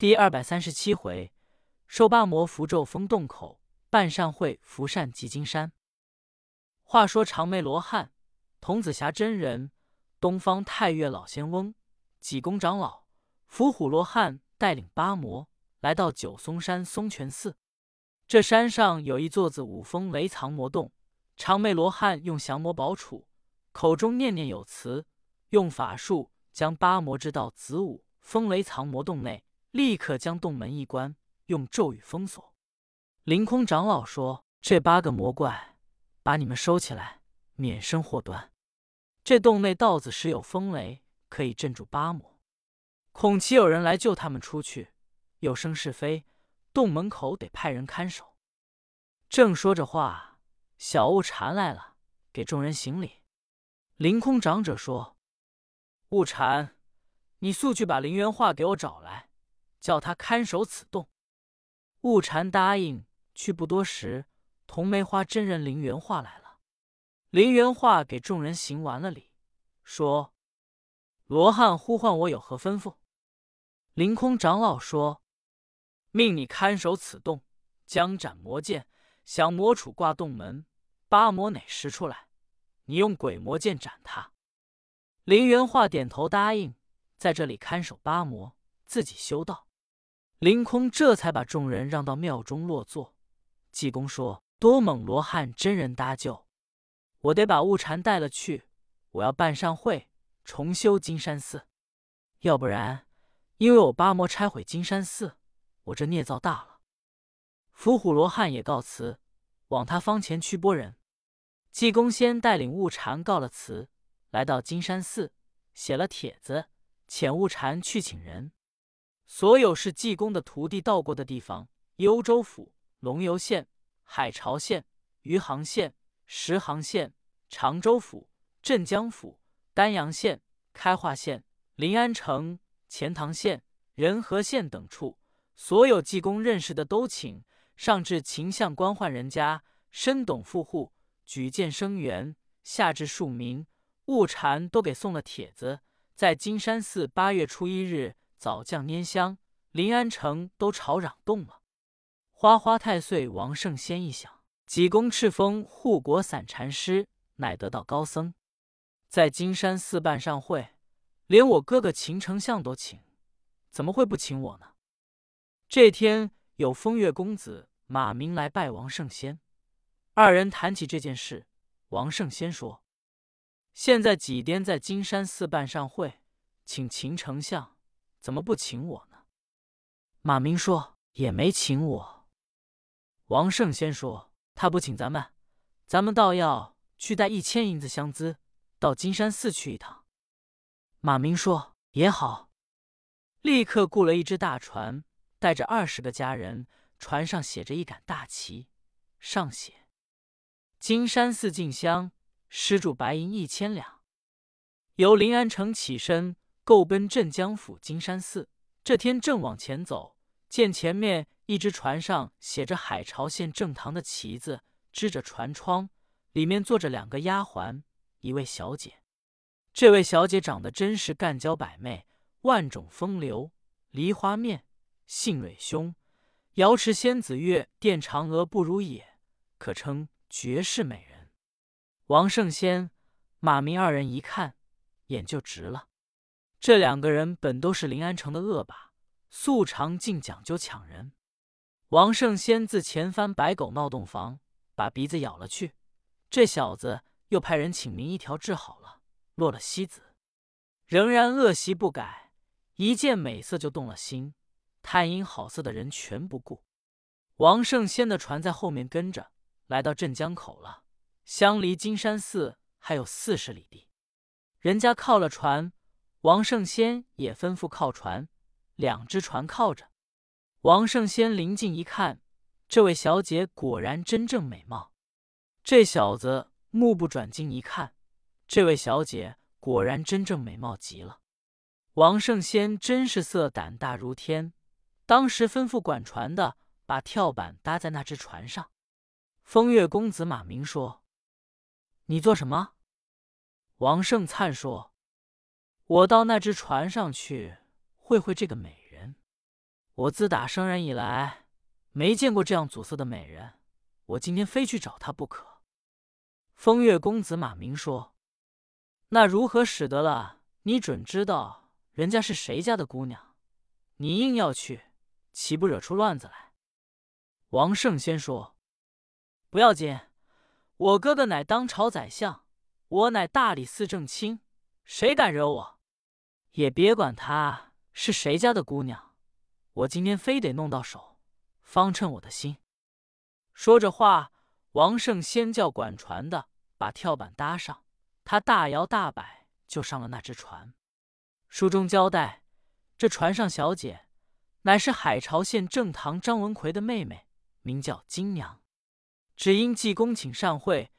第二百三十七回，受八魔符咒封洞口，半善会福善集金山。话说长眉罗汉、童子侠真人、东方太岳老仙翁、济公长老、伏虎罗汉带领八魔来到九松山松泉寺。这山上有一座子五峰雷藏魔洞，长眉罗汉用降魔宝杵，口中念念有词，用法术将八魔支到子午风雷藏魔洞内。立刻将洞门一关，用咒语封锁。凌空长老说：“这八个魔怪，把你们收起来，免生祸端。这洞内道子时有风雷，可以镇住八魔。恐其有人来救他们出去，有生是非，洞门口得派人看守。”正说着话，小悟禅来了，给众人行礼。凌空长者说：“悟禅，你速去把林元化给我找来。”叫他看守此洞。悟禅答应去，不多时，铜梅花真人林元化来了。林元化给众人行完了礼，说：“罗汉呼唤我，有何吩咐？”凌空长老说：“命你看守此洞，将斩魔剑，降魔杵挂洞门，八魔哪时出来，你用鬼魔剑斩他。”林元化点头答应，在这里看守八魔，自己修道。凌空这才把众人让到庙中落座。济公说：“多蒙罗汉真人搭救，我得把悟禅带了去。我要办善会，重修金山寺。要不然，因为我八魔拆毁金山寺，我这孽造大了。”伏虎罗汉也告辞，往他方前去拨人。济公先带领悟禅告了辞，来到金山寺，写了帖子，遣悟禅去请人。所有是济公的徒弟到过的地方：幽州府、龙游县、海潮县、余杭县、石杭县、常州府、镇江府、丹阳县、开化县、临安城、钱塘县、仁和县等处，所有济公认识的都请，上至秦相官宦人家，深懂富户，举荐生源，下至庶民，物禅都给送了帖子，在金山寺八月初一日。早降拈香，临安城都吵嚷动了。花花太岁王圣先一想，济公敕封护国散禅师，乃得道高僧，在金山寺办上会，连我哥哥秦丞相都请，怎么会不请我呢？这天有风月公子马明来拜王圣先，二人谈起这件事，王圣先说：“现在几颠在金山寺办上会，请秦丞相。”怎么不请我呢？马明说也没请我。王胜先说他不请咱们，咱们倒要去带一千银子香资到金山寺去一趟。马明说也好，立刻雇了一只大船，带着二十个家人，船上写着一杆大旗，上写“金山寺进香，施主白银一千两”。由临安城起身。够奔镇江府金山寺，这天正往前走，见前面一只船上写着海潮县正堂的旗子，支着船窗，里面坐着两个丫鬟，一位小姐。这位小姐长得真是干娇百媚，万种风流，梨花面，杏蕊胸，瑶池仙子月，殿嫦娥不如也，可称绝世美人。王圣仙、马明二人一看，眼就直了。这两个人本都是临安城的恶霸，素常竟讲究抢人。王胜先自前番白狗闹洞房，把鼻子咬了去。这小子又派人请名医调治好了，落了西子，仍然恶习不改，一见美色就动了心，贪淫好色的人全不顾。王胜先的船在后面跟着，来到镇江口了，相离金山寺还有四十里地，人家靠了船。王圣先也吩咐靠船，两只船靠着。王圣先临近一看，这位小姐果然真正美貌。这小子目不转睛一看，这位小姐果然真正美貌极了。王圣先真是色胆大如天，当时吩咐管船的把跳板搭在那只船上。风月公子马明说：“你做什么？”王胜灿说。我到那只船上去会会这个美人。我自打生人以来，没见过这样祖色的美人，我今天非去找她不可。”风月公子马明说：“那如何使得了？你准知道人家是谁家的姑娘，你硬要去，岂不惹出乱子来？”王胜先说：“不要紧，我哥哥乃当朝宰相，我乃大理寺正卿，谁敢惹我？也别管她是谁家的姑娘，我今天非得弄到手，方称我的心。”说着话，王胜先叫管船的。把跳板搭上，他大摇大摆就上了那只船。书中交代，这船上小姐乃是海潮县正堂张文奎的妹妹，名叫金娘。只因济公请善会，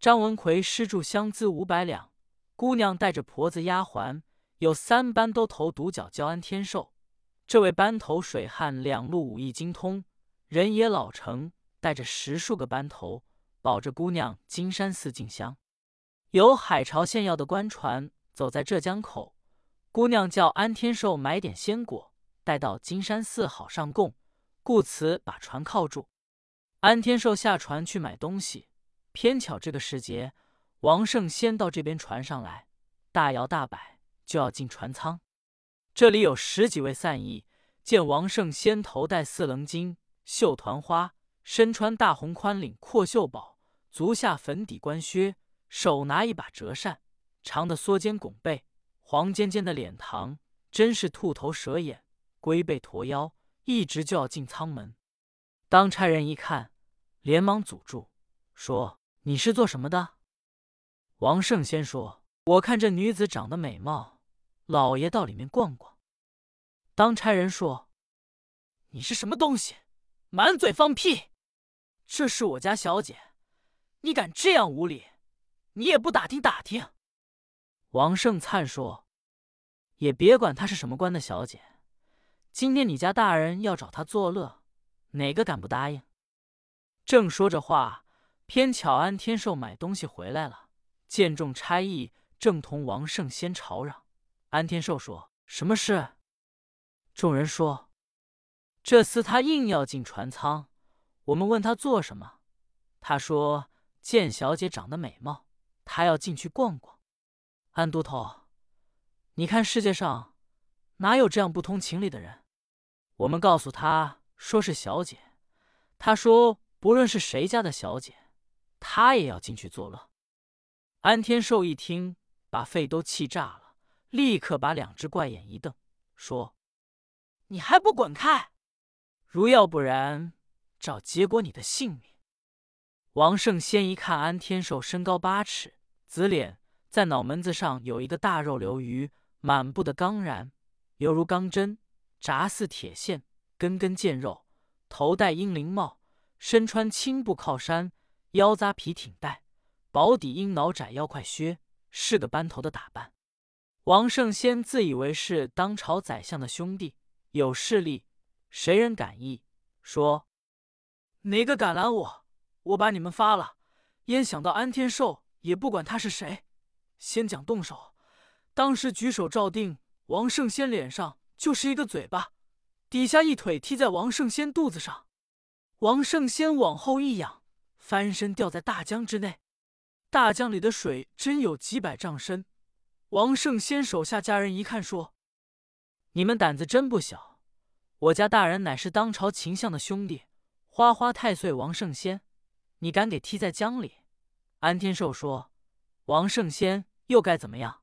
张文奎施助相资五百两。姑娘带着婆子丫鬟，有三班都头独角交安天寿。这位班头水旱两路武艺精通，人也老成，带着十数个班头。保着姑娘金山寺进香，有海潮县要的官船走在浙江口，姑娘叫安天寿买点鲜果带到金山寺好上供，故此把船靠住。安天寿下船去买东西，偏巧这个时节，王胜先到这边船上来，大摇大摆就要进船舱。这里有十几位散役，见王胜先头戴四棱巾，绣团花。身穿大红宽领阔袖宝，足下粉底官靴，手拿一把折扇，长的缩肩拱背，黄尖尖的脸膛，真是兔头蛇眼，龟背驼腰，一直就要进舱门。当差人一看，连忙阻住，说：“你是做什么的？”王胜先说：“我看这女子长得美貌，老爷到里面逛逛。”当差人说：“你是什么东西，满嘴放屁！”这是我家小姐，你敢这样无礼？你也不打听打听？王胜灿说：“也别管她是什么官的小姐，今天你家大人要找她作乐，哪个敢不答应？”正说着话，偏巧安天寿买东西回来了，见众差役正同王胜先吵嚷。安天寿说：“什么事？”众人说：“这厮他硬要进船舱。”我们问他做什么，他说：“见小姐长得美貌，他要进去逛逛。”安都头，你看世界上哪有这样不通情理的人？我们告诉他说是小姐，他说不论是谁家的小姐，他也要进去作乐。安天寿一听，把肺都气炸了，立刻把两只怪眼一瞪，说：“你还不滚开！如要不然。”找结果你的性命。王胜先一看安天寿身高八尺，紫脸，在脑门子上有一个大肉瘤鱼，满布的刚然，犹如钢针，扎似铁线，根根见肉。头戴鹰翎帽，身穿青布靠衫，腰扎皮挺带，薄底鹰脑窄腰快靴，是个班头的打扮。王胜先自以为是当朝宰相的兄弟，有势力，谁人敢议？说。哪个敢拦我？我把你们发了！焉想到安天寿也不管他是谁，先讲动手。当时举手照定，王胜先脸上就是一个嘴巴，底下一腿踢在王胜先肚子上，王胜先往后一仰，翻身掉在大江之内。大江里的水真有几百丈深。王胜先手下家人一看，说：“你们胆子真不小！我家大人乃是当朝秦相的兄弟。”花花太岁王圣仙，你敢给踢在江里？安天寿说：“王圣仙又该怎么样？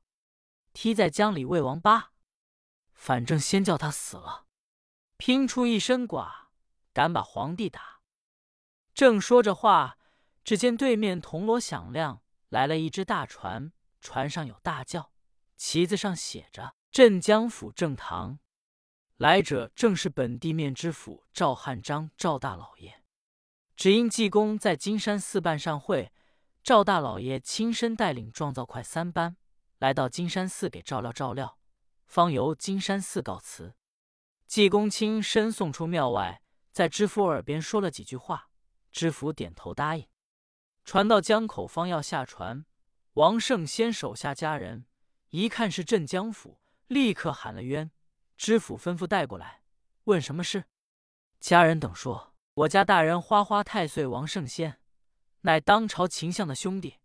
踢在江里为王八，反正先叫他死了，拼出一身剐，敢把皇帝打。”正说着话，只见对面铜锣响亮，来了一只大船，船上有大轿，旗子上写着“镇江府正堂”。来者正是本地面知府赵汉章赵大老爷，只因济公在金山寺办上会，赵大老爷亲身带领壮造快三班来到金山寺给照料照料，方由金山寺告辞。济公亲身送出庙外，在知府耳边说了几句话，知府点头答应。船到江口，方要下船，王胜先手下家人一看是镇江府，立刻喊了冤。知府吩咐带过来。问什么事？”家人等说：“我家大人花花太岁王圣仙，乃当朝秦相的兄弟，